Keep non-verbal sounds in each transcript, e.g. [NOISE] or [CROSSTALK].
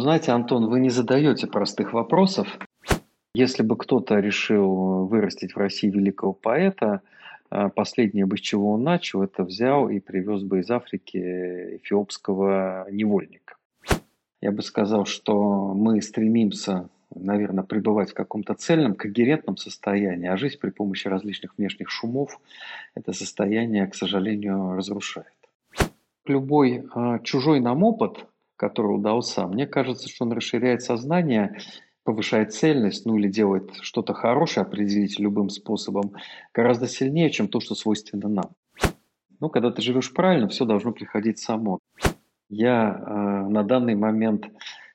знаете, Антон, вы не задаете простых вопросов. Если бы кто-то решил вырастить в России великого поэта, а, последнее бы с чего он начал, это взял и привез бы из Африки эфиопского невольника. Я бы сказал, что мы стремимся, наверное, пребывать в каком-то цельном, когерентном состоянии, а жизнь при помощи различных внешних шумов это состояние, к сожалению, разрушает. Любой э, чужой нам опыт, который удался, мне кажется, что он расширяет сознание повышает цельность, ну или делает что-то хорошее, определить любым способом, гораздо сильнее, чем то, что свойственно нам. Ну, когда ты живешь правильно, все должно приходить само. Я э, на данный момент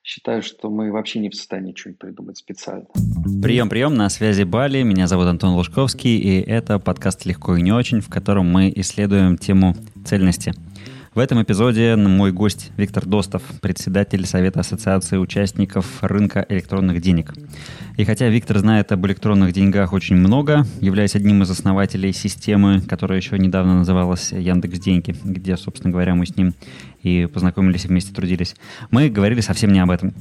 считаю, что мы вообще не в состоянии что-нибудь придумать специально. Прием, прием, на связи Бали. Меня зовут Антон Лужковский, и это подкаст «Легко и не очень», в котором мы исследуем тему цельности – в этом эпизоде мой гость Виктор Достов, председатель Совета Ассоциации участников рынка электронных денег. И хотя Виктор знает об электронных деньгах очень много, являясь одним из основателей системы, которая еще недавно называлась Яндекс Деньги, где, собственно говоря, мы с ним и познакомились и вместе трудились. Мы говорили совсем не об этом.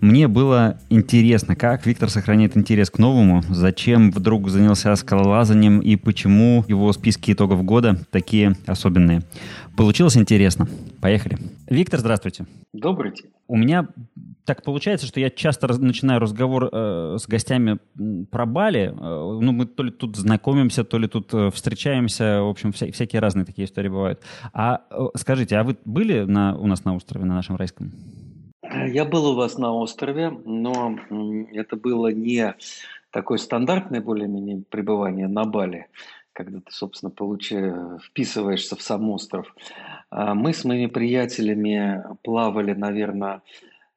Мне было интересно, как Виктор сохраняет интерес к новому, зачем вдруг занялся скалолазанием и почему его списки итогов года такие особенные. Получилось интересно. Поехали. Виктор, здравствуйте. Добрый день. У меня так получается, что я часто раз, начинаю разговор э, с гостями про Бали. Э, ну, мы то ли тут знакомимся, то ли тут э, встречаемся. В общем, вся, всякие разные такие истории бывают. А э, скажите, а вы были на, у нас на острове, на нашем райском? Я был у вас на острове, но это было не такое стандартное более-менее пребывание на Бали, когда ты, собственно, получаешь, вписываешься в сам остров. А мы с моими приятелями плавали, наверное,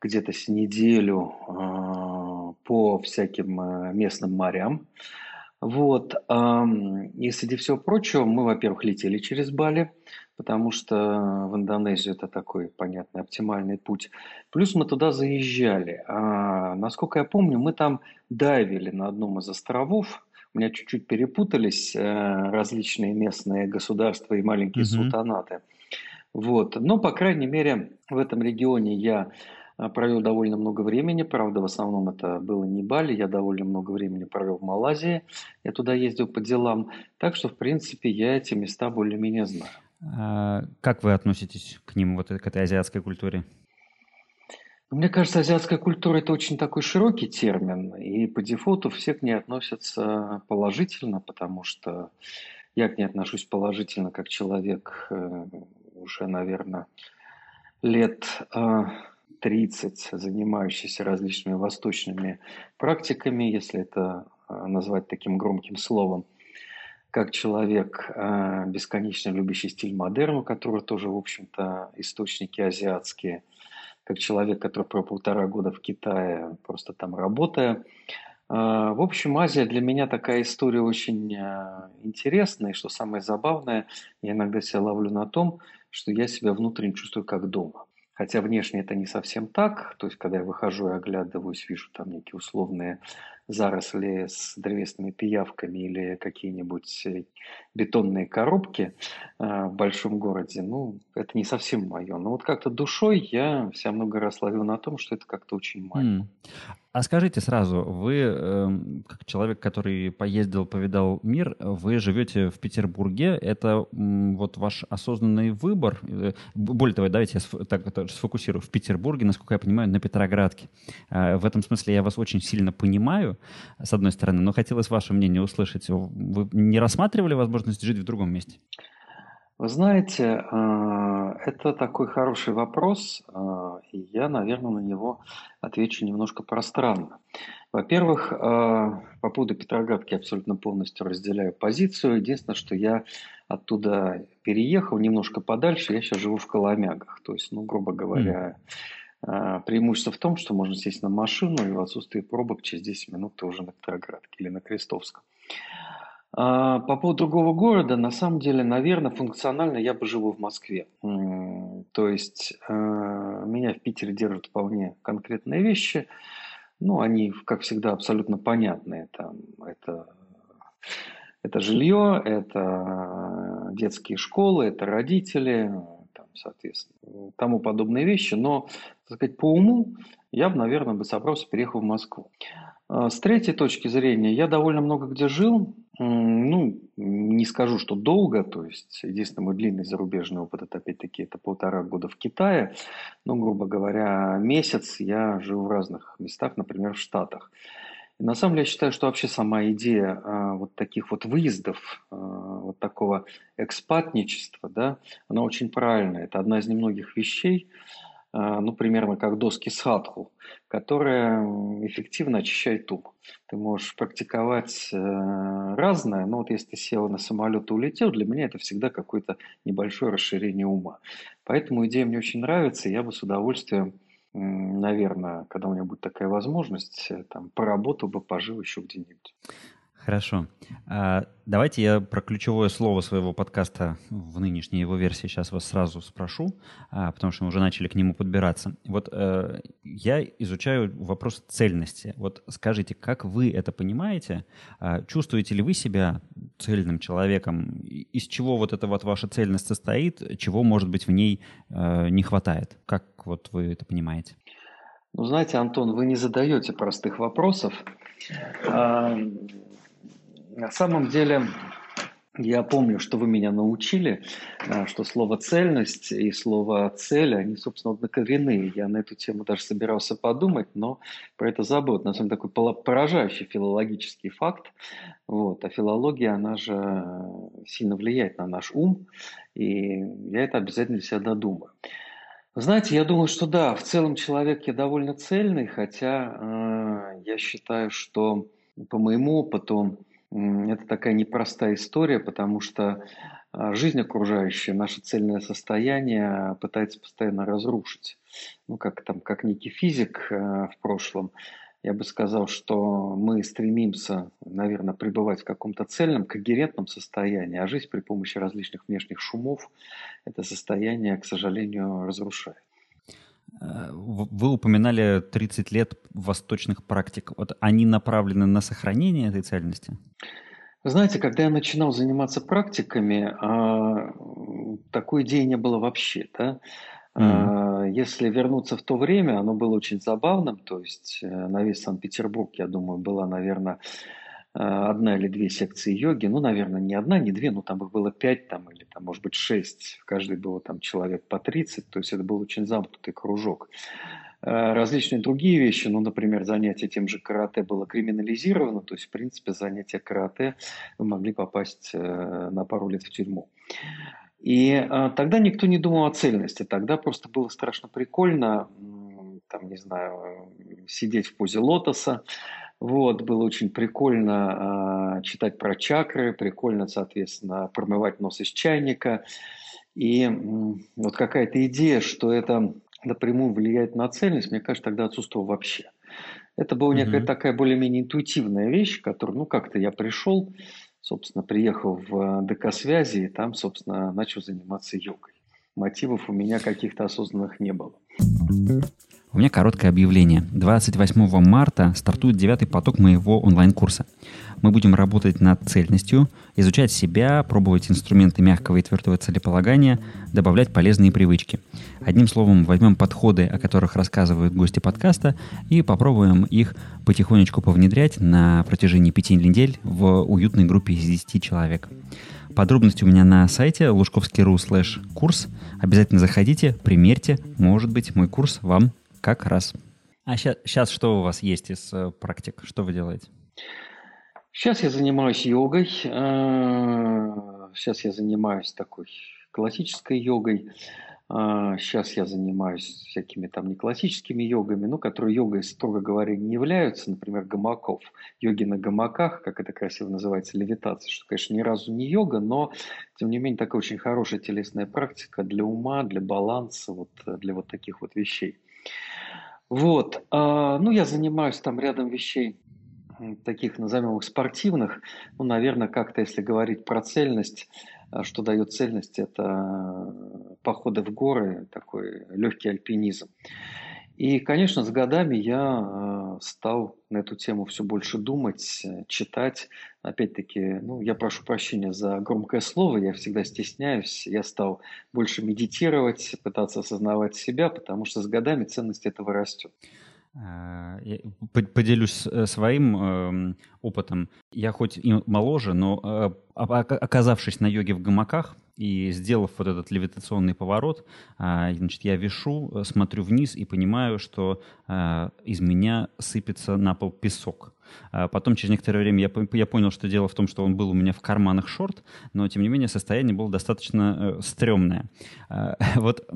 где-то с неделю а, по всяким а, местным морям. Вот. И среди всего прочего, мы, во-первых, летели через Бали, потому что в Индонезию это такой, понятный, оптимальный путь. Плюс мы туда заезжали. А, насколько я помню, мы там дайвили на одном из островов. У меня чуть-чуть перепутались э, различные местные государства и маленькие mm-hmm. султанаты. Вот. Но, по крайней мере, в этом регионе я а, провел довольно много времени. Правда, в основном это было не Бали. Я довольно много времени провел в Малайзии. Я туда ездил по делам. Так что, в принципе, я эти места более-менее знаю. А как вы относитесь к ним, вот к этой азиатской культуре? Мне кажется, азиатская культура – это очень такой широкий термин, и по дефолту все к ней относятся положительно, потому что я к ней отношусь положительно как человек э, уже, наверное, лет э, 30, занимающийся различными восточными практиками, если это э, назвать таким громким словом, как человек, э, бесконечно любящий стиль модерна, который тоже, в общем-то, источники азиатские, как человек, который про полтора года в Китае, просто там работая. Э, в общем, Азия для меня такая история очень интересная, и что самое забавное, я иногда себя ловлю на том, что я себя внутренне чувствую как дома. Хотя внешне это не совсем так. То есть, когда я выхожу и оглядываюсь, вижу там некие условные заросли с древесными пиявками или какие-нибудь э, бетонные коробки э, в большом городе, ну, это не совсем мое. Но вот как-то душой я себя много раз ловил на том, что это как-то очень мое. А скажите сразу, вы, э, как человек, который поездил, повидал мир, вы живете в Петербурге, это вот ваш осознанный выбор. Э, более того, давайте я так, сфокусирую. В Петербурге, насколько я понимаю, на Петроградке. В этом смысле я вас очень сильно понимаю, с одной стороны, но хотелось ваше мнение услышать. Вы не рассматривали возможность жить в другом месте? Вы знаете, а, это такой хороший вопрос, а, и я, наверное, на него отвечу немножко пространно. Во-первых, а, по поводу Петроградки я абсолютно полностью разделяю позицию. Единственное, что я оттуда переехал немножко подальше, я сейчас живу в Коломягах. То есть, ну, грубо говоря, mm. Преимущество в том, что можно сесть на машину и в отсутствии пробок через 10 минут ты уже на Петроградке или на Крестовском. А, по поводу другого города, на самом деле, наверное, функционально я бы живу в Москве. То есть э, меня в Питере держат вполне конкретные вещи. Ну, они, как всегда, абсолютно понятные. Там, это, это жилье, это детские школы, это родители, там, соответственно, тому подобные вещи. Но, так сказать, по уму я бы, наверное, бы собрался, переехал в Москву. А, с третьей точки зрения, я довольно много где жил, ну, не скажу, что долго, то есть единственный мой длинный зарубежный опыт, это опять-таки это полтора года в Китае, но, грубо говоря, месяц я жил в разных местах, например, в Штатах. На самом деле я считаю, что вообще сама идея а, вот таких вот выездов, а, вот такого экспатничества, да, она очень правильная. Это одна из немногих вещей, а, ну, примерно как доски садху, которая эффективно очищает ум. Ты можешь практиковать э, разное, но вот если ты сел на самолет и улетел, для меня это всегда какое-то небольшое расширение ума. Поэтому идея мне очень нравится, и я бы с удовольствием наверное, когда у меня будет такая возможность, э, там, поработал бы, пожил еще где-нибудь. Хорошо. А, давайте я про ключевое слово своего подкаста в нынешней его версии сейчас вас сразу спрошу, а, потому что мы уже начали к нему подбираться. Вот э, я изучаю вопрос цельности. Вот скажите, как вы это понимаете? А, чувствуете ли вы себя цельным человеком? Из чего вот эта вот ваша цельность состоит? Чего, может быть, в ней э, не хватает? Как вот вы это понимаете? Ну, знаете, Антон, вы не задаете простых вопросов. На самом деле, я помню, что вы меня научили, э, что слово «цельность» и слово «цель», они, собственно, однокоренные. Я на эту тему даже собирался подумать, но про это забыл. На самом деле, такой поражающий филологический факт. Вот. А филология, она же сильно влияет на наш ум, и я это обязательно для себя додумаю. Знаете, я думаю, что да, в целом человек я довольно цельный, хотя э, я считаю, что по моему опыту это такая непростая история, потому что а, жизнь окружающая, наше цельное состояние пытается постоянно разрушить. Ну, как там, как некий физик э, в прошлом, я бы сказал, что мы стремимся, наверное, пребывать в каком-то цельном, когерентном состоянии, а жизнь при помощи различных внешних шумов это состояние, к сожалению, разрушает. Э, вы упоминали 30 лет восточных практик. Вот они направлены на сохранение этой цельности? знаете, когда я начинал заниматься практиками, а, такой идеи не было вообще. Да? Mm-hmm. Если вернуться в то время, оно было очень забавным. То есть э, на весь Санкт-Петербург, я думаю, была, наверное, одна или две секции йоги, ну, наверное, не одна, не две, но там их было пять там, или там, может быть, шесть, в каждой было там человек по 30, то есть это был очень замкнутый кружок. Э, различные другие вещи, ну, например, занятие тем же карате было криминализировано, то есть, в принципе, занятие карате вы могли попасть э, на пару лет в тюрьму. И а, тогда никто не думал о цельности, тогда просто было страшно прикольно, там, не знаю, сидеть в позе лотоса, вот, было очень прикольно э, читать про чакры, прикольно, соответственно, промывать нос из чайника. И э, вот какая-то идея, что это напрямую влияет на цельность, мне кажется, тогда отсутствовала вообще. Это была некая mm-hmm. такая более-менее интуитивная вещь, которую, ну, как-то я пришел, собственно, приехал в ДК связи, и там, собственно, начал заниматься йогой. Мотивов у меня каких-то осознанных не было. У меня короткое объявление. 28 марта стартует девятый поток моего онлайн-курса. Мы будем работать над цельностью, изучать себя, пробовать инструменты мягкого и твердого целеполагания, добавлять полезные привычки. Одним словом, возьмем подходы, о которых рассказывают гости подкаста, и попробуем их потихонечку повнедрять на протяжении пяти недель в уютной группе из 10 человек. Подробности у меня на сайте лужковский.ру слэш курс. Обязательно заходите, примерьте. Может быть, мой курс вам как раз. А сейчас, сейчас что у вас есть из э, практик? Что вы делаете? Сейчас я занимаюсь йогой. Сейчас э, я занимаюсь такой классической йогой. Сейчас а, я занимаюсь всякими там не классическими йогами, ну, которые йогой, строго говоря, не являются, например, гамаков. Йоги на гамаках, как это красиво называется, левитация, что, конечно, ни разу не йога, но, тем не менее, такая очень хорошая телесная практика для ума, для баланса, вот, для вот таких вот вещей. Вот. А, ну, я занимаюсь там рядом вещей таких, назовем их, спортивных. Ну, наверное, как-то, если говорить про цельность, что дает цельность, это походы в горы, такой легкий альпинизм. И, конечно, с годами я стал на эту тему все больше думать, читать. Опять-таки, ну, я прошу прощения за громкое слово, я всегда стесняюсь. Я стал больше медитировать, пытаться осознавать себя, потому что с годами ценность этого растет. А, поделюсь э, своим эм, опытом. Я хоть и моложе, но э, оказавшись на йоге в гамаках и сделав вот этот левитационный поворот, значит, я вешу, э, смотрю вниз и понимаю, что из меня сыпется на пол песок. Потом, через некоторое время, я, я понял, что дело в том, что он был у меня в карманах шорт, но, тем не менее, состояние было достаточно э, стрёмное. Э, [LAUGHS] вот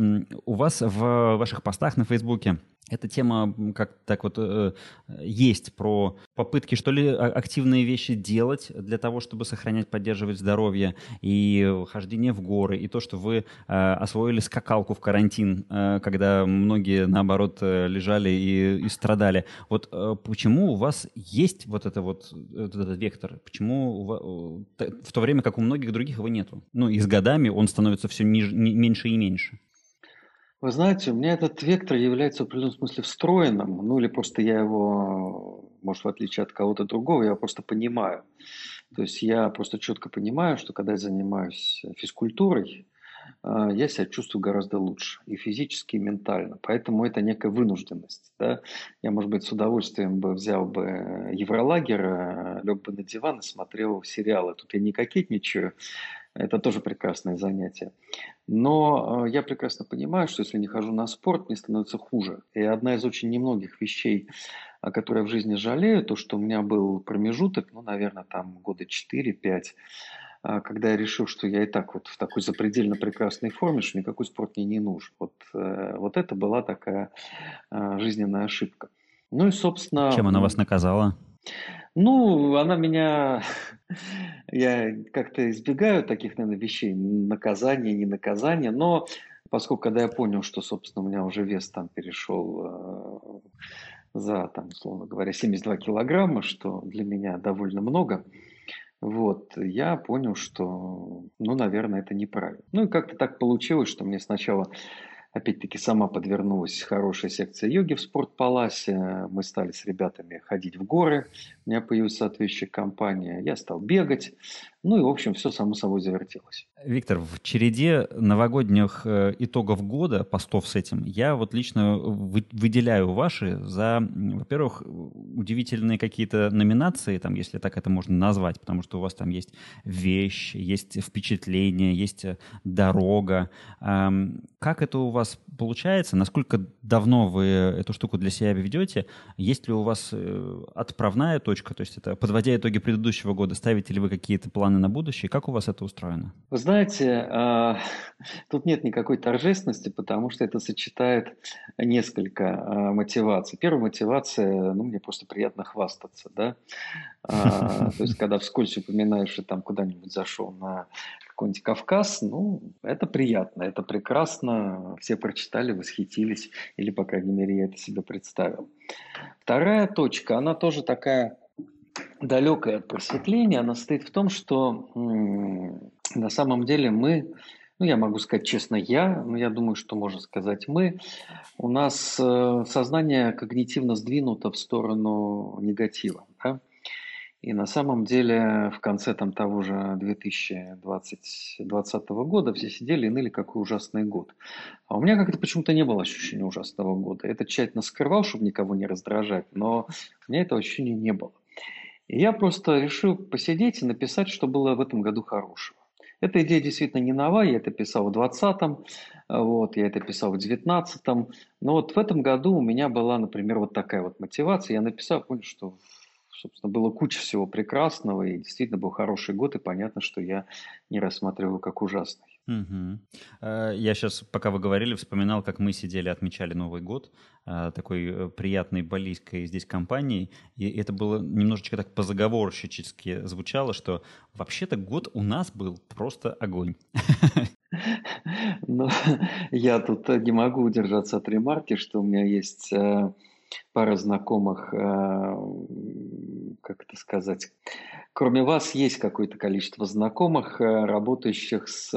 у вас в ваших постах на Фейсбуке эта тема как так вот э, есть про попытки, что ли, а, активные вещи делать для того, чтобы сохранять, поддерживать здоровье и хождение в горы, и то, что вы э, освоили скакалку в карантин, э, когда многие, наоборот, э, лежали и, и страдали. Вот э, почему у вас есть вот это вот этот, этот вектор? Почему вас, э, в то время как у многих других его нету? Ну и с годами он становится все ниже, не, меньше и меньше. Вы знаете, у меня этот вектор является в определенном смысле встроенным, ну или просто я его, может, в отличие от кого-то другого, я просто понимаю. То есть я просто четко понимаю, что когда я занимаюсь физкультурой, а, я себя чувствую гораздо лучше и физически, и ментально. Поэтому это некая вынужденность. Да? Я, может быть, с удовольствием бы взял бы Евролагер, а, лег бы на диван и смотрел сериалы. Тут я не кокетничаю, это тоже прекрасное занятие. Но э, я прекрасно понимаю, что если не хожу на спорт, мне становится хуже. И одна из очень немногих вещей, о которой я в жизни жалею, то, что у меня был промежуток, ну, наверное, там года 4-5, а, когда я решил, что я и так вот в такой запредельно прекрасной форме, что никакой спорт мне не нужен. Вот, э, вот это была такая э, жизненная ошибка. Ну и, собственно... Чем она вас наказала? Ну, она меня... [LAUGHS] Я как-то избегаю таких, наверное, вещей. Наказание, не наказание. Но поскольку, когда я понял, что, собственно, у меня уже вес там перешел э, за, там, условно говоря, 72 килограмма, что для меня довольно много, вот, я понял, что, ну, наверное, это неправильно. Ну, и как-то так получилось, что мне сначала Опять-таки сама подвернулась хорошая секция йоги в спортпаласе. Мы стали с ребятами ходить в горы. У меня появилась соответствующая компания. Я стал бегать. Ну и, в общем, все само собой завертелось. Виктор, в череде новогодних э, итогов года, постов с этим, я вот лично выделяю ваши за, во-первых, удивительные какие-то номинации, там, если так это можно назвать, потому что у вас там есть вещь, есть впечатление, есть э, дорога. Как это у вас получается? Насколько давно вы эту штуку для себя ведете? Есть ли у вас э, отправная точка, то есть это подводя итоги предыдущего года, ставите ли вы какие-то планы на будущее? Как у вас это устроено? Знаете, а, тут нет никакой торжественности, потому что это сочетает несколько а, мотиваций. Первая мотивация, ну, мне просто приятно хвастаться, да. А, [LAUGHS] то есть, когда вскользь упоминаешь, что там куда-нибудь зашел на какой-нибудь Кавказ, ну, это приятно, это прекрасно, все прочитали, восхитились, или, по крайней мере, я это себе представил. Вторая точка, она тоже такая далекая от просветления, она состоит в том, что на самом деле мы, ну я могу сказать честно я, но я думаю, что можно сказать мы, у нас э, сознание когнитивно сдвинуто в сторону негатива. Да? И на самом деле в конце там, того же 2020 года все сидели и ныли, какой ужасный год. А у меня как-то почему-то не было ощущения ужасного года. Это тщательно скрывал, чтобы никого не раздражать, но у меня этого ощущения не было. И я просто решил посидеть и написать, что было в этом году хорошего. Эта идея действительно не новая, я это писал в 20-м, вот, я это писал в 19-м. Но вот в этом году у меня была, например, вот такая вот мотивация. Я написал, понял, что собственно, было куча всего прекрасного, и действительно был хороший год, и понятно, что я не рассматриваю как ужасный. Угу. Я сейчас, пока вы говорили, вспоминал, как мы сидели, отмечали Новый год, э, такой э, приятной балийской здесь компанией, и это было немножечко так позаговорщически звучало, что вообще-то год у нас был просто огонь. Но [LAUGHS] я тут не могу удержаться от ремарки, что у меня есть пара знакомых, э, как это сказать, кроме вас есть какое-то количество знакомых, э, работающих с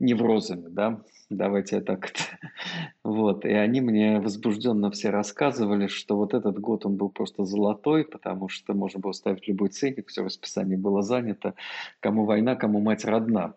неврозами, да, давайте я так. [LAUGHS] Вот, и они мне возбужденно все рассказывали, что вот этот год он был просто золотой, потому что можно было ставить любой ценник, все расписание было занято, кому война, кому мать родна.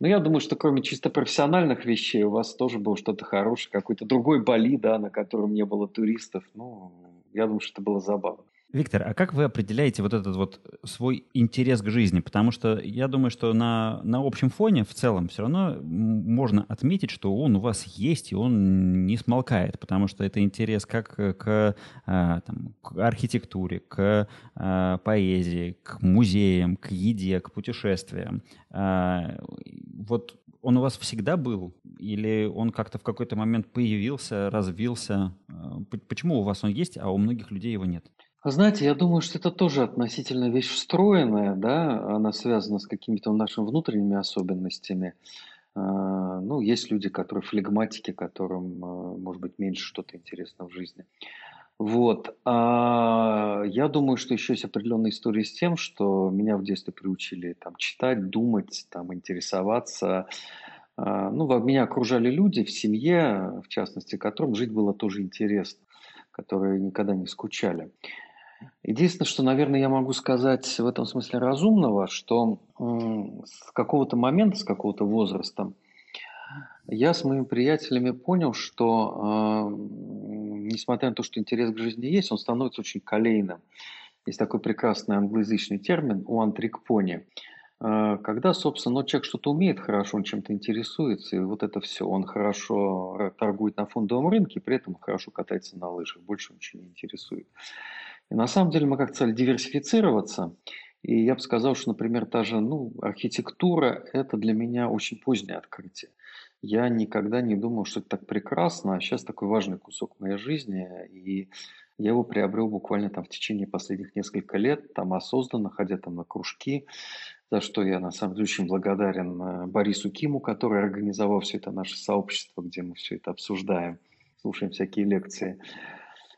Но я думаю, что кроме чисто профессиональных вещей у вас тоже было что-то хорошее, какой-то другой Бали, да, на котором не было туристов. Ну, я думаю, что это было забавно. Виктор, а как вы определяете вот этот вот свой интерес к жизни? Потому что я думаю, что на, на общем фоне в целом все равно можно отметить, что он у вас есть, и он не смолкает, потому что это интерес как к, а, там, к архитектуре, к а, поэзии, к музеям, к еде, к путешествиям. А, вот он у вас всегда был? Или он как-то в какой-то момент появился, развился? Почему у вас он есть, а у многих людей его нет? Знаете, я думаю, что это тоже относительно вещь встроенная, да, она связана с какими-то нашими внутренними особенностями. А, ну, есть люди, которые флегматики, которым, а, может быть, меньше что-то интересно в жизни. Вот. А я думаю, что еще есть определенная история с тем, что меня в детстве приучили там, читать, думать, там, интересоваться. Ну, меня окружали люди в семье, в частности, которым жить было тоже интересно, которые никогда не скучали. Единственное, что, наверное, я могу сказать в этом смысле разумного, что с какого-то момента, с какого-то возраста я с моими приятелями понял, что э, несмотря на то, что интерес к жизни есть, он становится очень колейным. Есть такой прекрасный англоязычный термин «one trick pony», э, когда, собственно, ну, человек что-то умеет хорошо, он чем-то интересуется, и вот это все, он хорошо торгует на фондовом рынке, при этом хорошо катается на лыжах, больше ничего не интересует. И на самом деле мы как цель диверсифицироваться. И я бы сказал, что, например, та же ну, архитектура – это для меня очень позднее открытие. Я никогда не думал, что это так прекрасно, а сейчас такой важный кусок моей жизни. И я его приобрел буквально там в течение последних нескольких лет, там осознанно, ходя там на кружки, за что я на самом деле очень благодарен э, Борису Киму, который организовал все это наше сообщество, где мы все это обсуждаем, слушаем всякие лекции.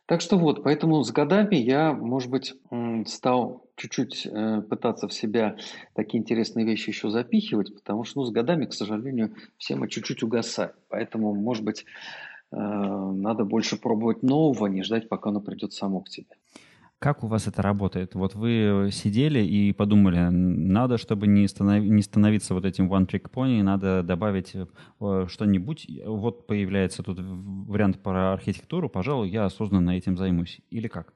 Так что вот, поэтому с годами я, может быть, стал чуть-чуть э, пытаться в себя такие интересные вещи еще запихивать, потому что ну, с годами, к сожалению, все мы чуть-чуть угасаем. Поэтому, может быть, э, надо больше пробовать нового, не ждать, пока оно придет само к тебе. Как у вас это работает? Вот вы сидели и подумали, надо, чтобы не, станов... не становиться вот этим one-trick pony, надо добавить э, что-нибудь. Вот появляется тут вариант про архитектуру, пожалуй, я осознанно этим займусь. Или как?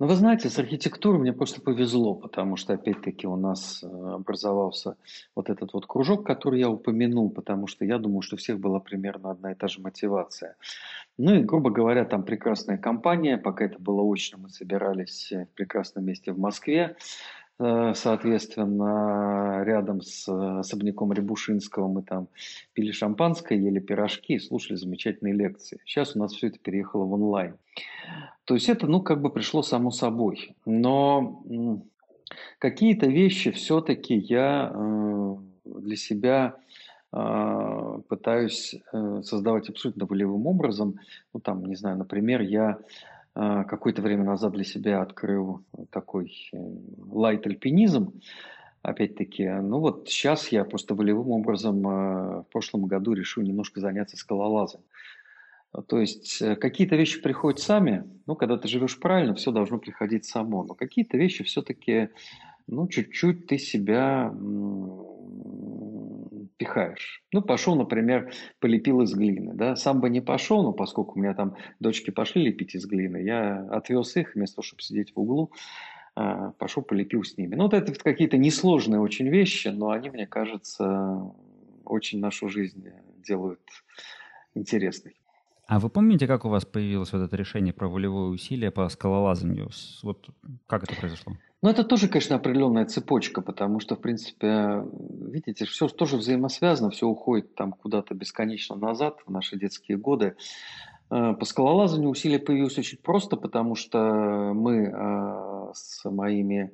Ну, вы знаете, с архитектурой мне просто повезло, потому что, опять-таки, у нас э, образовался вот этот вот кружок, который я упомянул, потому что я думаю, что у всех была примерно одна и та же мотивация. Ну и, грубо говоря, там прекрасная компания, пока это было очно, мы собирались в прекрасном месте в Москве, Э, соответственно, рядом с э, особняком Рябушинского мы там пили шампанское, ели пирожки и слушали замечательные лекции. Сейчас у нас все это переехало в онлайн. То есть это, ну, как бы пришло само собой. Но какие-то вещи все-таки я э, для себя пытаюсь создавать абсолютно волевым образом. Ну, там, не знаю, например, я какое-то время назад для себя открыл такой э, лайт-альпинизм. Опять-таки, ну вот сейчас я просто волевым образом э, в прошлом году решил немножко заняться скалолазом. То есть э, какие-то вещи приходят сами, ну, когда ты живешь правильно, все должно приходить само. Но какие-то вещи все-таки, ну, чуть-чуть ты себя пихаешь. Ну, пошел, например, полепил из глины. Да? Сам бы не пошел, но поскольку у меня там дочки пошли лепить из глины, я отвез их, вместо того, чтобы сидеть в углу, а, пошел полепил с ними. Ну, вот это какие-то несложные очень вещи, но они, мне кажется, очень нашу жизнь делают интересной. А вы помните, как у вас появилось вот это решение про волевое усилие по скалолазанию? Вот как это произошло? Ну, это тоже, конечно, определенная цепочка, потому что, в принципе, видите, все тоже взаимосвязано, все уходит там куда-то бесконечно назад, в наши детские годы. Э, по скалолазанию усилие появилось очень просто, потому что мы э, с моими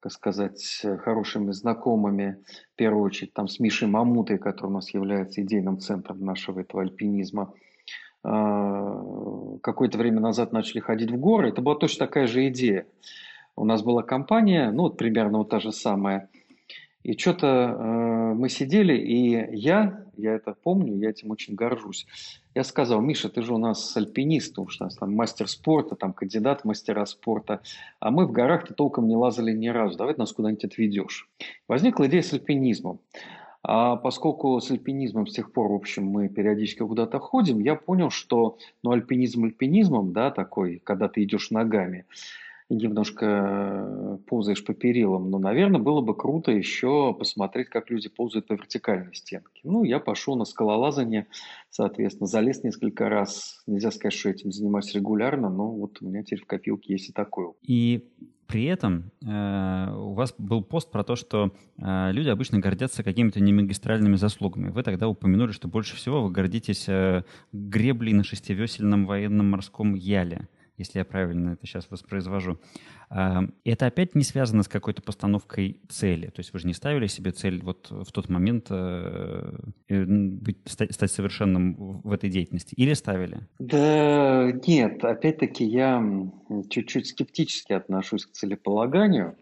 как сказать, хорошими знакомыми, в первую очередь там с Мишей Мамутой, который у нас является идейным центром нашего этого альпинизма, а, какое-то время назад начали ходить в горы, это была точно такая же идея. У нас была компания, ну вот примерно вот та же самая. И что-то э, мы сидели, и я, я это помню, я этим очень горжусь. Я сказал, Миша, ты же у нас альпинист, уж нас там мастер спорта, там кандидат мастера спорта, а мы в горах-то толком не лазали ни разу, давай ты нас куда-нибудь отведешь. Возникла идея с альпинизмом. А поскольку с альпинизмом с тех пор, в общем, мы периодически куда-то ходим, я понял, что ну, альпинизм альпинизмом, да, такой, когда ты идешь ногами, немножко э, ползаешь по перилам, но, наверное, было бы круто еще посмотреть, как люди ползают по вертикальной стенке. Ну, я пошел на скалолазание, соответственно, залез несколько раз. Нельзя сказать, что этим занимаюсь регулярно, но вот у меня теперь в копилке есть и такое. И при этом э, у вас был пост про то, что э, люди обычно гордятся какими-то немагистральными заслугами. Вы тогда упомянули, что больше всего вы гордитесь э, греблей на шестивесельном военном морском яле если я правильно это сейчас воспроизвожу. Это опять не связано с какой-то постановкой цели. То есть вы же не ставили себе цель вот в тот момент э, э, стать совершенным в этой деятельности. Или ставили? Да нет, опять-таки я чуть-чуть скептически отношусь к целеполаганию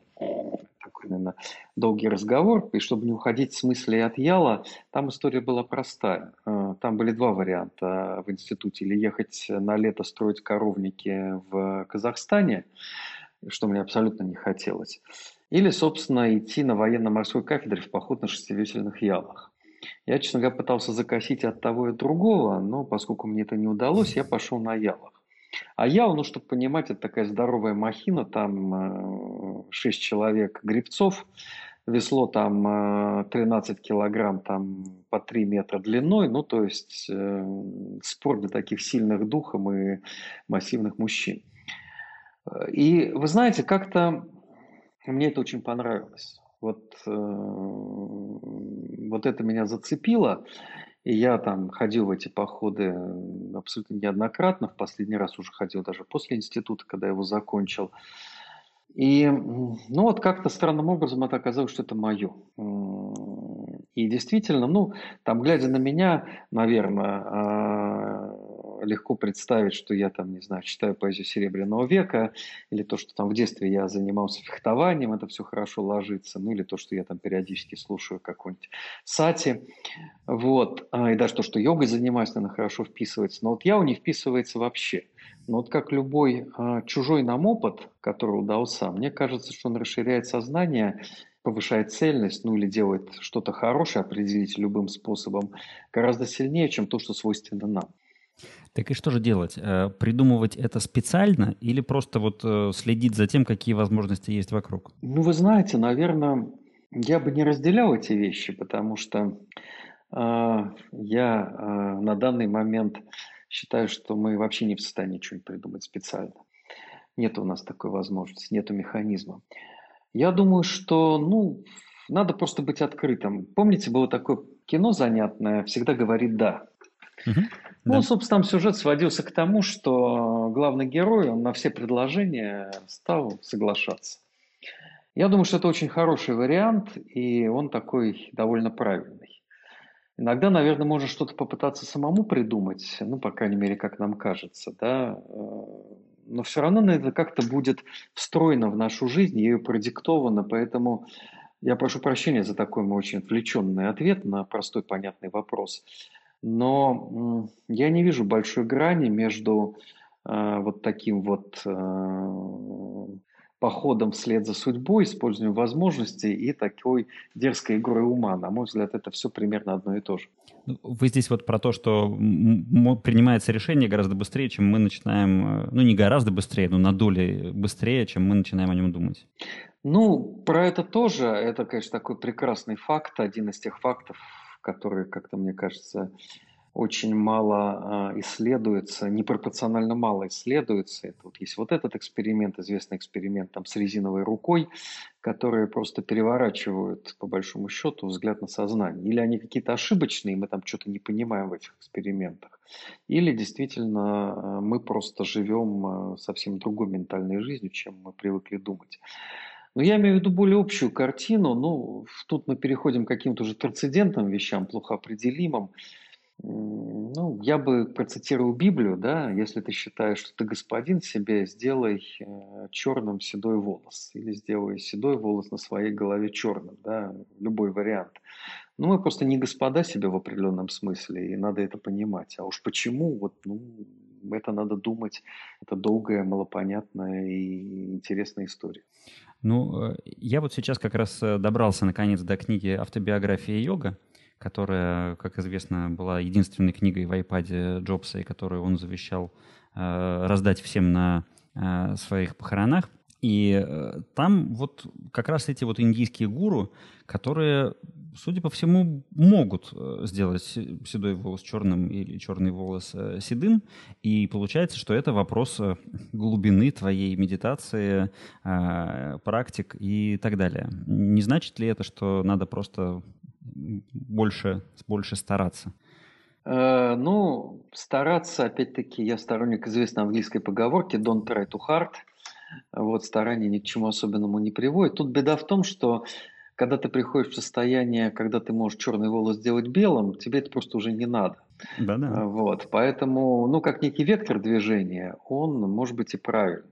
такой, наверное, долгий разговор, и чтобы не уходить в смысле от Яла, там история была простая. Э, там были два варианта в институте. Или ехать на лето строить коровники в Казахстане, что мне абсолютно не хотелось. Или, собственно, идти на военно-морской кафедре в поход на шестивесельных ялах. Я, честно говоря, пытался закосить от того и другого, но поскольку мне это не удалось, я пошел на ялах. А я, ну, чтобы понимать, это такая здоровая махина, там 6 э, человек грибцов, весло там 13 э, килограмм, там по 3 метра длиной, ну, то есть э, спорт для таких сильных духом и массивных мужчин. И вы знаете, как-то мне это очень понравилось. Вот, вот это меня зацепило. И я там ходил в эти походы абсолютно неоднократно. В последний раз уже ходил даже после института, когда его закончил. И ну вот как-то странным образом это оказалось, что это мое. И действительно, ну, там, глядя на меня, наверное, а, легко представить, что я там, не знаю, читаю поэзию Серебряного века, или то, что там в детстве я занимался фехтованием, это все хорошо ложится, ну или то, что я там периодически слушаю какой-нибудь сати, вот, а, и даже то, что йогой занимаюсь, наверное, хорошо вписывается, но вот я у не вписывается вообще. Но вот как любой а, чужой нам опыт, который удался, мне кажется, что он расширяет сознание, повышает цельность, ну или делает что-то хорошее, определить любым способом, гораздо сильнее, чем то, что свойственно нам. Так и что же делать? Э, придумывать это специально или просто вот э, следить за тем, какие возможности есть вокруг? Ну, вы знаете, наверное, я бы не разделял эти вещи, потому что э, я э, на данный момент считаю, что мы вообще не в состоянии что-нибудь придумать специально. Нет у нас такой возможности, нет механизма. Я думаю, что, ну, надо просто быть открытым. Помните, было такое кино занятное «Всегда говорит да». Угу. Ну, да. собственно, там сюжет сводился к тому, что главный герой, он на все предложения стал соглашаться. Я думаю, что это очень хороший вариант, и он такой довольно правильный. Иногда, наверное, можно что-то попытаться самому придумать, ну, по крайней мере, как нам кажется, да, но все равно это как-то будет встроено в нашу жизнь, ею продиктовано, поэтому я прошу прощения за такой мой очень отвлеченный ответ на простой понятный вопрос но я не вижу большой грани между э, вот таким вот э, походом вслед за судьбой, использованием возможностей и такой дерзкой игрой ума. На мой взгляд, это все примерно одно и то же. Ну, вы здесь вот про то, что принимается решение гораздо быстрее, чем мы начинаем, э, ну не гораздо быстрее, но на доли быстрее, чем мы начинаем о нем думать. Ну, про это тоже, это, конечно, такой прекрасный факт, один из тех фактов, которые как-то, мне кажется, очень мало э, исследуется, непропорционально мало исследуется. Это вот есть вот этот эксперимент, известный эксперимент там с резиновой рукой, которые просто переворачивают, по большому счету, взгляд на сознание. Или они какие-то ошибочные, мы там что-то не понимаем в этих экспериментах. Или действительно э, мы просто живем э, совсем другой ментальной жизнью, чем мы привыкли думать. Но я имею в виду более общую картину. Ну, тут мы переходим к каким-то уже трансцендентным вещам, плохо определимым. Ну, я бы процитировал Библию, да, если ты считаешь, что ты господин себе, сделай э, черным седой волос или сделай седой волос на своей голове черным, да, любой вариант. Ну, мы просто не господа себе в определенном смысле, и надо это понимать. А уж почему, вот, ну, это надо думать, это долгая, малопонятная и интересная история. Ну, э, я вот сейчас как раз э, добрался наконец до книги «Автобиография йога», которая, как известно, была единственной книгой в iPad Джобса, и которую он завещал э, раздать всем на своих похоронах. И э, там вот как раз эти вот индийские гуру, которые, судя по всему, могут э, сделать седой волос черным или черный волос э, седым. И получается, что это вопрос глубины твоей медитации, э, практик и так далее. Не значит ли это, что надо просто больше, больше стараться? Ну, стараться, опять-таки, я сторонник известной английской поговорки «don't try too hard». Вот, старание ни к чему особенному не приводит. Тут беда в том, что когда ты приходишь в состояние, когда ты можешь черный волос сделать белым, тебе это просто уже не надо. Да-да. Вот, поэтому, ну, как некий вектор движения, он может быть и правильный.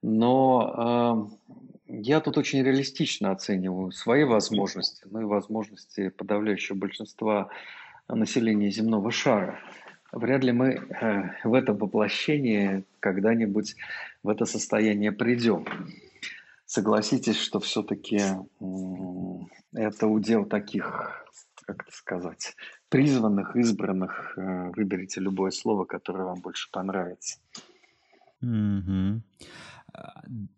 Но э, я тут очень реалистично оцениваю свои возможности, ну и возможности подавляющего большинства населения земного шара. Вряд ли мы э, в это воплощение когда-нибудь в это состояние придем. Согласитесь, что все-таки это удел таких, как это сказать, призванных, избранных. Э, выберите любое слово, которое вам больше понравится. Mm-hmm.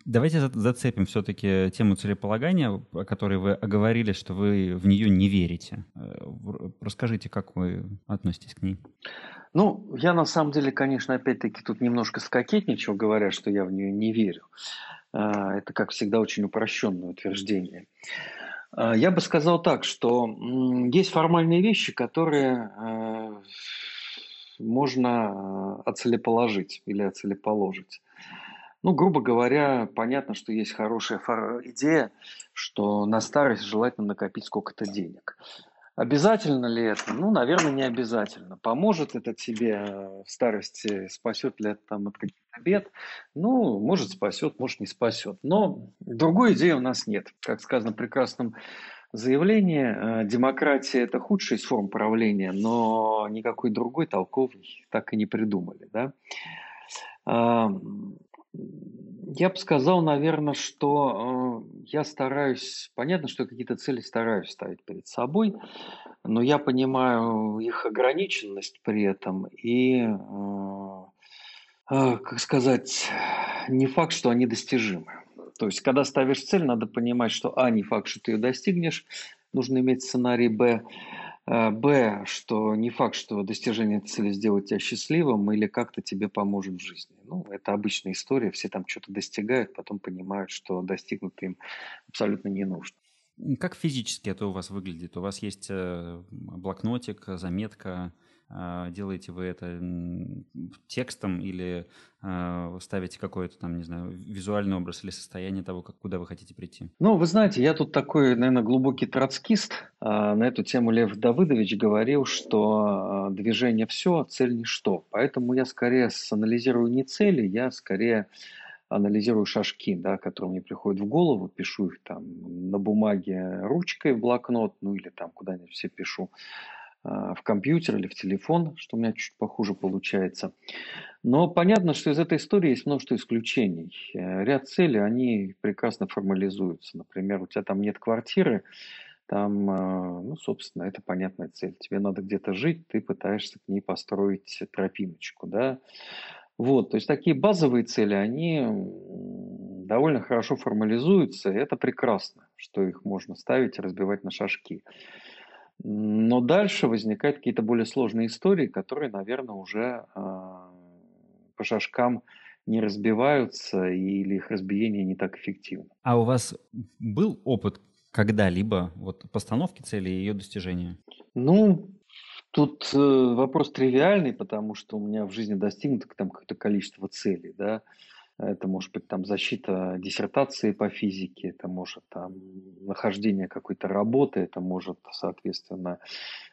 Давайте зацепим все-таки тему целеполагания, о которой вы оговорили, что вы в нее не верите. Э, расскажите, как вы относитесь к ней? Ну, я на самом деле, конечно, опять-таки тут немножко скокетничал, говоря, что я в нее не верю. А, это, как всегда, очень упрощенное утверждение. А, я бы сказал так, что есть формальные вещи, которые э, можно э, оцелеположить или оцелеположить. Ну, грубо говоря, понятно, что есть хорошая идея, что на старость желательно накопить сколько-то денег. Обязательно ли это? Ну, наверное, не обязательно. Поможет это тебе в старости, спасет ли это там от каких-то бед? Ну, может спасет, может не спасет. Но другой идеи у нас нет. Как сказано в прекрасном заявлении, э, демократия – это худшая из форм правления, но никакой другой толковый так и не придумали. Да? Я бы сказал, наверное, что э, я стараюсь, понятно, что какие-то цели стараюсь ставить перед собой, но я понимаю их ограниченность при этом и, э, э, как сказать, не факт, что они достижимы. То есть, когда ставишь цель, надо понимать, что а, не факт, что ты ее достигнешь, нужно иметь сценарий Б, б, что не факт, что достижение цели сделает тебя счастливым или как-то тебе поможет в жизни. Ну, это обычная история, все там что-то достигают, потом понимают, что достигнуть им абсолютно не нужно. Как физически это у вас выглядит? У вас есть э, блокнотик, заметка, а, делаете вы это текстом или а, ставите какой-то там, не знаю, визуальный образ или состояние того, как, куда вы хотите прийти? Ну, вы знаете, я тут такой, наверное, глубокий троцкист. А, на эту тему Лев Давыдович говорил, что движение все, цель ничто. Поэтому я скорее анализирую не цели, я скорее анализирую шажки, да, которые мне приходят в голову, пишу их там на бумаге ручкой в блокнот, ну или там куда-нибудь все пишу. А, в компьютер или в телефон, что у меня чуть похуже получается. Но понятно, что из этой истории есть множество исключений. Э, ряд целей, они прекрасно формализуются. Например, у тебя там нет квартиры, там, э, ну, собственно, это понятная цель. Тебе надо где-то жить, ты пытаешься к ней построить тропиночку, да. Вот, то есть такие базовые цели, они довольно хорошо формализуются, и это прекрасно, что их можно ставить и разбивать на шажки. Но дальше возникают какие-то более сложные истории, которые, наверное, уже э, по шажкам не разбиваются или их разбиение не так эффективно. А у вас был опыт когда-либо вот постановки цели и ее достижения? Ну, тут э, вопрос тривиальный, потому что у меня в жизни достигнуто там какое-то количество целей, да. Это может быть там защита диссертации по физике, это может там нахождение какой-то работы, это может, соответственно,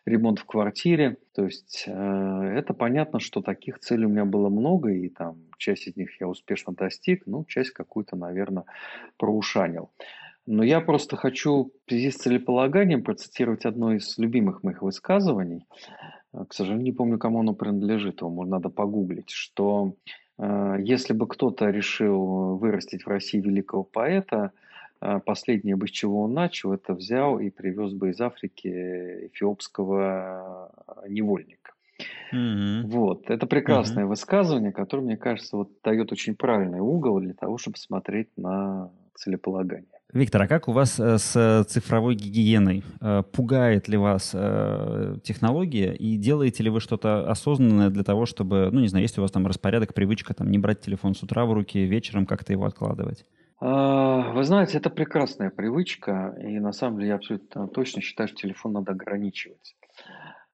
ремонт в квартире. То есть э, это понятно, что таких целей у меня было много, и там часть из них я успешно достиг, ну, часть какую-то, наверное, проушанил. Но я просто хочу в связи с целеполаганием процитировать одно из любимых моих высказываний. К сожалению, не помню, кому оно принадлежит, его надо погуглить, что Э, если бы кто-то решил вырастить в России великого поэта, э, последнее бы с чего он начал, это взял и привез бы из Африки эфиопского невольника. Mm-hmm. Вот. Это прекрасное mm-hmm. высказывание, которое, мне кажется, вот дает очень правильный угол для того, чтобы смотреть на целеполагание. Виктор, а как у вас э, с цифровой гигиеной? Э, пугает ли вас э, технология и делаете ли вы что-то осознанное для того, чтобы, ну не знаю, есть у вас там распорядок, привычка там не брать телефон с утра в руки, вечером как-то его откладывать? А, вы знаете, это прекрасная привычка, и на самом деле я абсолютно точно считаю, что телефон надо ограничивать.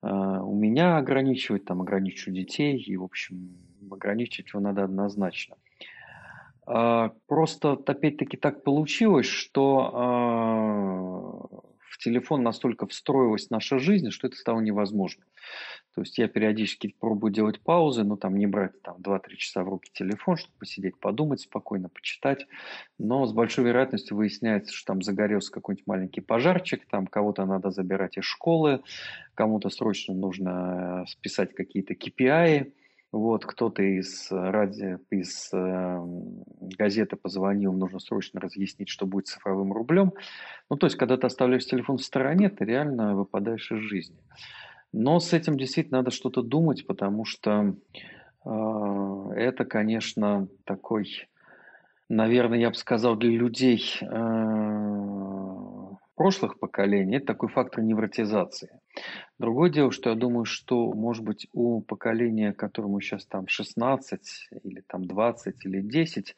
А, у меня ограничивать, там ограничу детей, и, в общем, ограничивать его надо однозначно. А, просто, опять-таки, так получилось, что а, в телефон настолько встроилась наша жизнь, что это стало невозможно. То есть я периодически пробую делать паузы, но там не брать там 2-3 часа в руки телефон, чтобы посидеть, подумать спокойно, почитать. Но с большой вероятностью выясняется, что там загорелся какой-нибудь маленький пожарчик, там кого-то надо забирать из школы, кому-то срочно нужно э, списать какие-то KPI, вот, кто-то из, ради, из э, газеты позвонил, нужно срочно разъяснить, что будет с цифровым рублем. Ну, то есть, когда ты оставляешь телефон в стороне, ты реально выпадаешь из жизни. Но с этим действительно надо что-то думать, потому что э, это, конечно, такой, наверное, я бы сказал, для людей э, прошлых поколений, это такой фактор невротизации. Другое дело, что я думаю, что, может быть, у поколения, которому сейчас там 16 или там 20 или 10,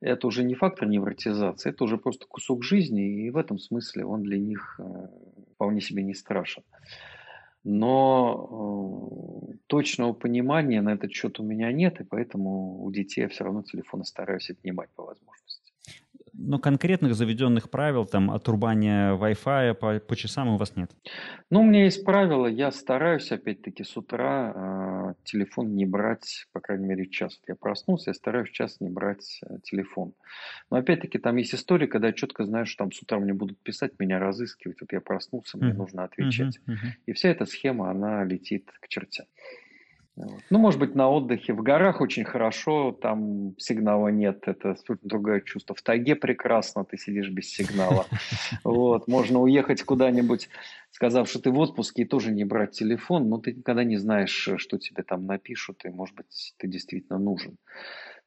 это уже не фактор невротизации, это уже просто кусок жизни, и в этом смысле он для них э, вполне себе не страшен. Но э, точного понимания на этот счет у меня нет, и поэтому у детей я все равно телефоны стараюсь отнимать по возможности. Но конкретных заведенных правил, там, отрубания Wi-Fi по, по часам у вас нет? Ну, у меня есть правило, я стараюсь, опять-таки, с утра э, телефон не брать, по крайней мере, час. Я проснулся, я стараюсь час не брать э, телефон. Но, опять-таки, там есть история, когда я четко знаю, что там с утра мне будут писать, меня разыскивать. Вот я проснулся, мне mm-hmm. нужно отвечать. Mm-hmm. Mm-hmm. И вся эта схема, она летит к чертям. Ну, может быть, на отдыхе. В горах очень хорошо, там сигнала нет, это абсолютно другое чувство. В тайге прекрасно, ты сидишь без сигнала. [LAUGHS] Вот, можно уехать куда-нибудь, сказав, что ты в отпуске, и тоже не брать телефон, но ты никогда не знаешь, что тебе там напишут, и, может быть, ты действительно нужен.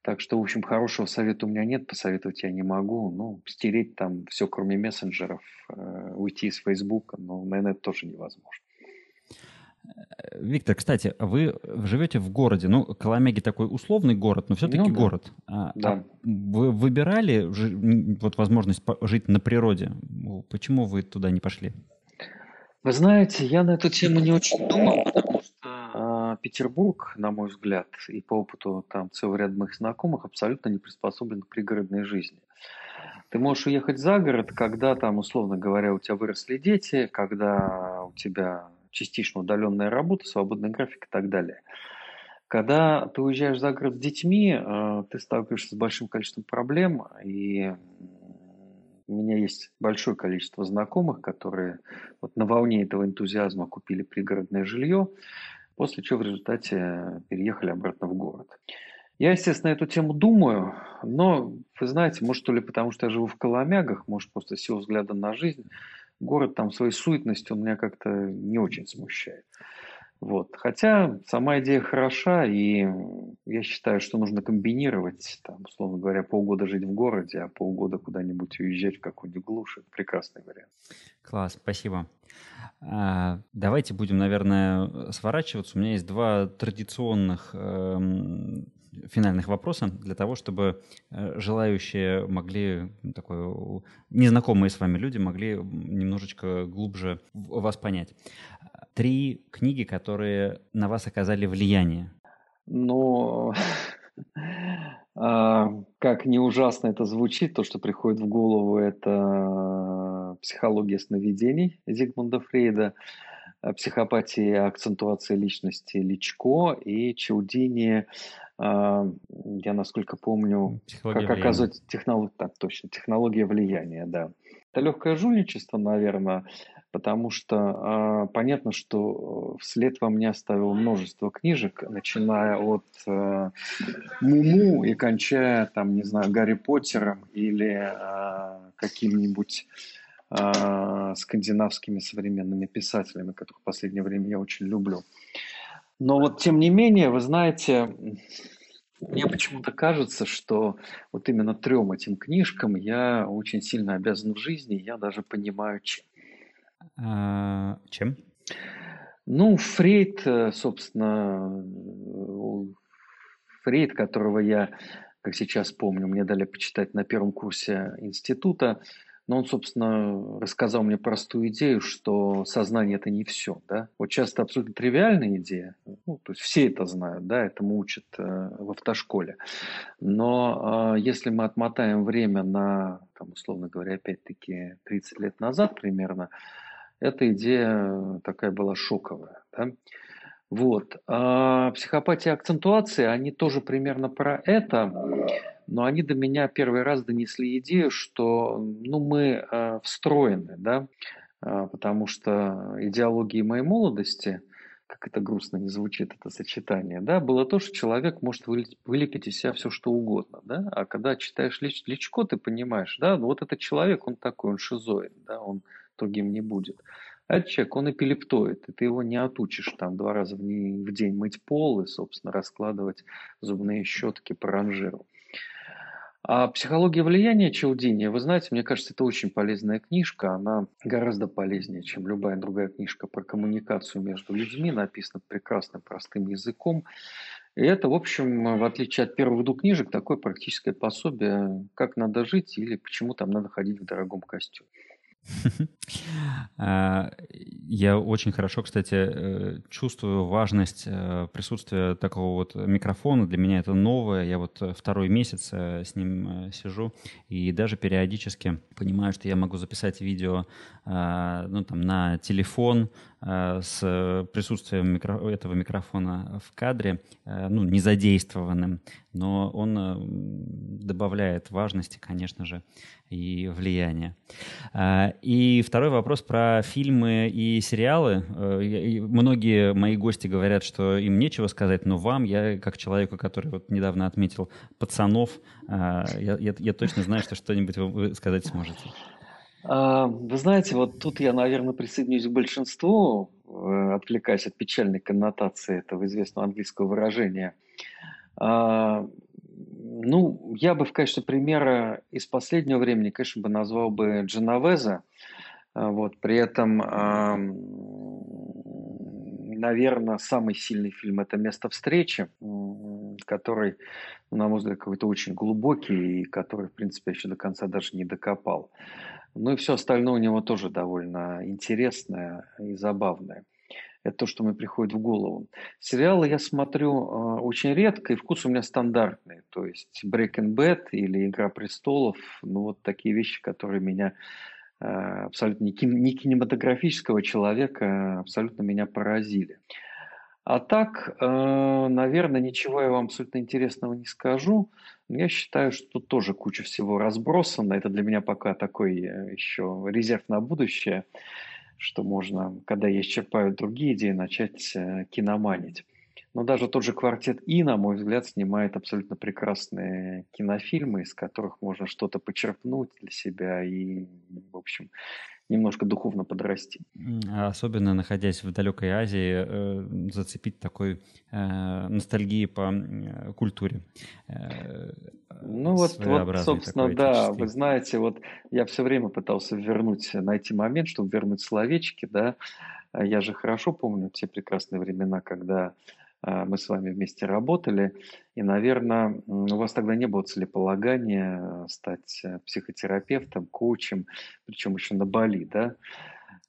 Так что, в общем, хорошего совета у меня нет, посоветовать я не могу. Ну, стереть там все, кроме мессенджеров, э, уйти из Фейсбука, но, наверное, это тоже невозможно. Виктор, кстати, вы живете в городе. Ну, Коломяги такой условный город, но все-таки ну, да. город. А, да. а вы выбирали вот возможность жить на природе? Почему вы туда не пошли? Вы знаете, я на эту тему не очень думал, потому что а, Петербург, на мой взгляд, и по опыту там целый ряд моих знакомых, абсолютно не приспособлен к пригородной жизни. Ты можешь уехать за город, когда там, условно говоря, у тебя выросли дети, когда у тебя частично удаленная работа, свободный график и так далее. Когда ты уезжаешь за город с детьми, э, ты сталкиваешься с большим количеством проблем, и у меня есть большое количество знакомых, которые вот на волне этого энтузиазма купили пригородное жилье, после чего в результате переехали обратно в город. Я, естественно, эту тему думаю, но, вы знаете, может, то ли потому, что я живу в Коломягах, может, просто силу взгляда на жизнь, город там своей суетностью меня как-то не очень смущает. Вот. Хотя сама идея хороша, и я считаю, что нужно комбинировать, там, условно говоря, полгода жить в городе, а полгода куда-нибудь уезжать в какую-нибудь глушь. Это прекрасный вариант. Класс, спасибо. А, давайте будем, наверное, сворачиваться. У меня есть два традиционных эм, финальных вопроса для того, чтобы э, желающие могли, такое, незнакомые с вами люди могли немножечко глубже вас понять. Три книги, которые на вас оказали влияние. Ну, [LAUGHS] А, как не ужасно это звучит, то, что приходит в голову, это психология сновидений Зигмунда Фрейда, психопатия акцентуация личности Личко и Чаудини, а, я насколько помню, Психология как влияния. оказывать технология, так точно, технология влияния, да. Это легкое жульничество, наверное, потому что э, понятно, что вслед во мне оставил множество книжек, начиная от э, Муму и кончая, там, не знаю, Гарри Поттером или э, каким-нибудь э, скандинавскими современными писателями, которых в последнее время я очень люблю. Но вот тем не менее, вы знаете, мне почему-то кажется, что вот именно трем этим книжкам я очень сильно обязан в жизни, я даже понимаю, чем. А, чем? Ну, Фрейд, э, собственно, Фрейд, которого я, как сейчас помню, мне дали почитать на первом курсе института, но он, собственно, рассказал мне простую идею, что сознание – это не все. Да? Вот часто абсолютно тривиальная идея, ну, то есть все это знают, да, этому учат э, в автошколе. Но э, если мы отмотаем время на, там, условно говоря, опять-таки 30 лет назад примерно, эта идея такая была шоковая. Да? Вот. А психопатия акцентуации, они тоже примерно про это, но они до меня первый раз донесли идею, что ну, мы э, встроены, да, э, потому что идеологии моей молодости, как это грустно не звучит, это сочетание, да, было то, что человек может вылепить из себя все, что угодно, да, а когда читаешь Лич, Личко, ты понимаешь, да, вот этот человек, он такой, он шизоид, да, он другим не будет. А этот человек, он эпилептоид, и ты его не отучишь там два раза в день мыть пол и, собственно, раскладывать зубные щетки по ранжиру. А «Психология влияния» Челдини, вы знаете, мне кажется, это очень полезная книжка. Она гораздо полезнее, чем любая другая книжка про коммуникацию между людьми. Написана прекрасным, простым языком. И это, в общем, в отличие от первых двух книжек, такое практическое пособие, как надо жить или почему там надо ходить в дорогом костюме. [LAUGHS] А, я очень хорошо, кстати, э, чувствую важность э, присутствия такого вот микрофона. Для меня это новое. Я вот второй месяц э, с ним сижу и даже периодически понимаю, что я могу записать видео ну, там, на телефон, Э, с присутствием микро... этого микрофона в кадре, э, ну, не задействованным, но он э, добавляет важности, конечно же, и влияния. И второй вопрос про фильмы и сериалы. Многие мои гости говорят, что им нечего сказать, но вам, я как человеку, который вот недавно отметил пацанов, я, я, я точно знаю, что что-нибудь вы сказать сможете. А, вы знаете, вот тут я, наверное, присоединюсь к большинству, э, отвлекаясь от печальной коннотации этого известного английского выражения. А, ну, я бы в качестве примера из последнего времени, конечно, бы назвал бы Дженовеза. А, вот, при этом, наверное, самый сильный фильм – это «Место встречи», который, на мой взгляд, какой-то очень глубокий и который, в принципе, еще до конца даже не докопал. Ну и все остальное у него тоже довольно интересное и забавное. Это то, что мне приходит в голову. Сериалы я смотрю э, очень редко, и вкус у меня стандартный. То есть Breaking Bad или Игра престолов, ну вот такие вещи, которые меня э, абсолютно не, не кинематографического человека абсолютно меня поразили. А так, э, наверное, ничего я вам абсолютно интересного не скажу. Я считаю, что тут тоже куча всего разбросана. Это для меня пока такой э, еще резерв на будущее, что можно, когда я исчерпаю другие идеи, начать э, киноманить. Но даже тот же «Квартет И», на мой взгляд, снимает абсолютно прекрасные кинофильмы, из которых можно что-то почерпнуть для себя и, в общем, немножко духовно подрасти. Особенно находясь в далекой Азии, э, зацепить такой э, ностальгии по э, культуре. Ну вот, вот собственно, да, вы знаете, вот я все время пытался вернуть, найти момент, чтобы вернуть словечки, да. Я же хорошо помню те прекрасные времена, когда а, мы с вами вместе работали, и, наверное, у вас тогда не было целеполагания э, стать э, психотерапевтом, коучем, причем еще на Бали, да?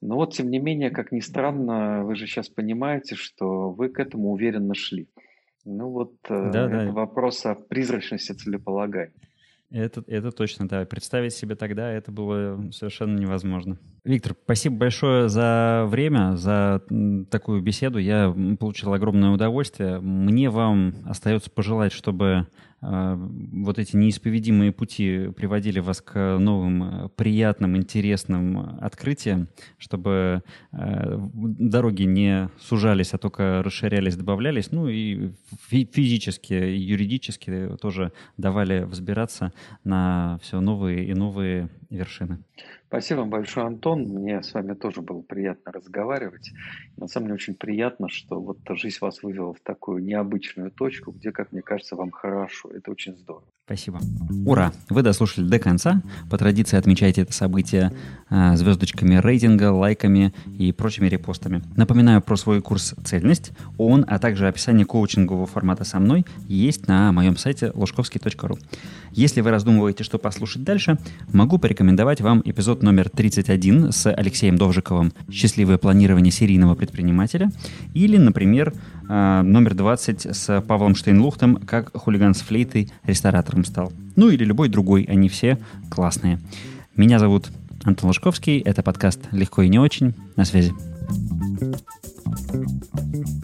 Но вот, тем не менее, как ни странно, вы же сейчас понимаете, что вы к этому уверенно шли. Ну вот э, да, это да. вопрос о призрачности целеполагания. Это, это точно, да. Представить себе тогда это было совершенно невозможно. Виктор, спасибо большое за время, за такую беседу. Я получил огромное удовольствие. Мне вам остается пожелать, чтобы вот эти неисповедимые пути приводили вас к новым приятным, интересным открытиям, чтобы а, дороги не сужались, а только расширялись, добавлялись, ну и физически, и юридически тоже давали взбираться на все новые и новые вершины. Спасибо вам большое, Антон. Мне с вами тоже было приятно разговаривать. На самом деле очень приятно, что вот жизнь вас вывела в такую необычную точку, где, как мне кажется, вам хорошо. Это очень здорово. Спасибо. Ура! Вы дослушали до конца. По традиции отмечайте это событие э, звездочками рейтинга, лайками и прочими репостами. Напоминаю про свой курс «Цельность». Он, а также описание коучингового формата со мной есть на моем сайте ложковский.ру. Если вы раздумываете, что послушать дальше, могу порекомендовать порекомендовать вам эпизод номер 31 с Алексеем Довжиковым «Счастливое планирование серийного предпринимателя» или, например, э, номер 20 с Павлом Штейнлухтом «Как хулиган с флейтой ресторатором стал». Ну или любой другой, они все классные. Меня зовут Антон Лужковский, это подкаст «Легко и не очень». На связи. thank you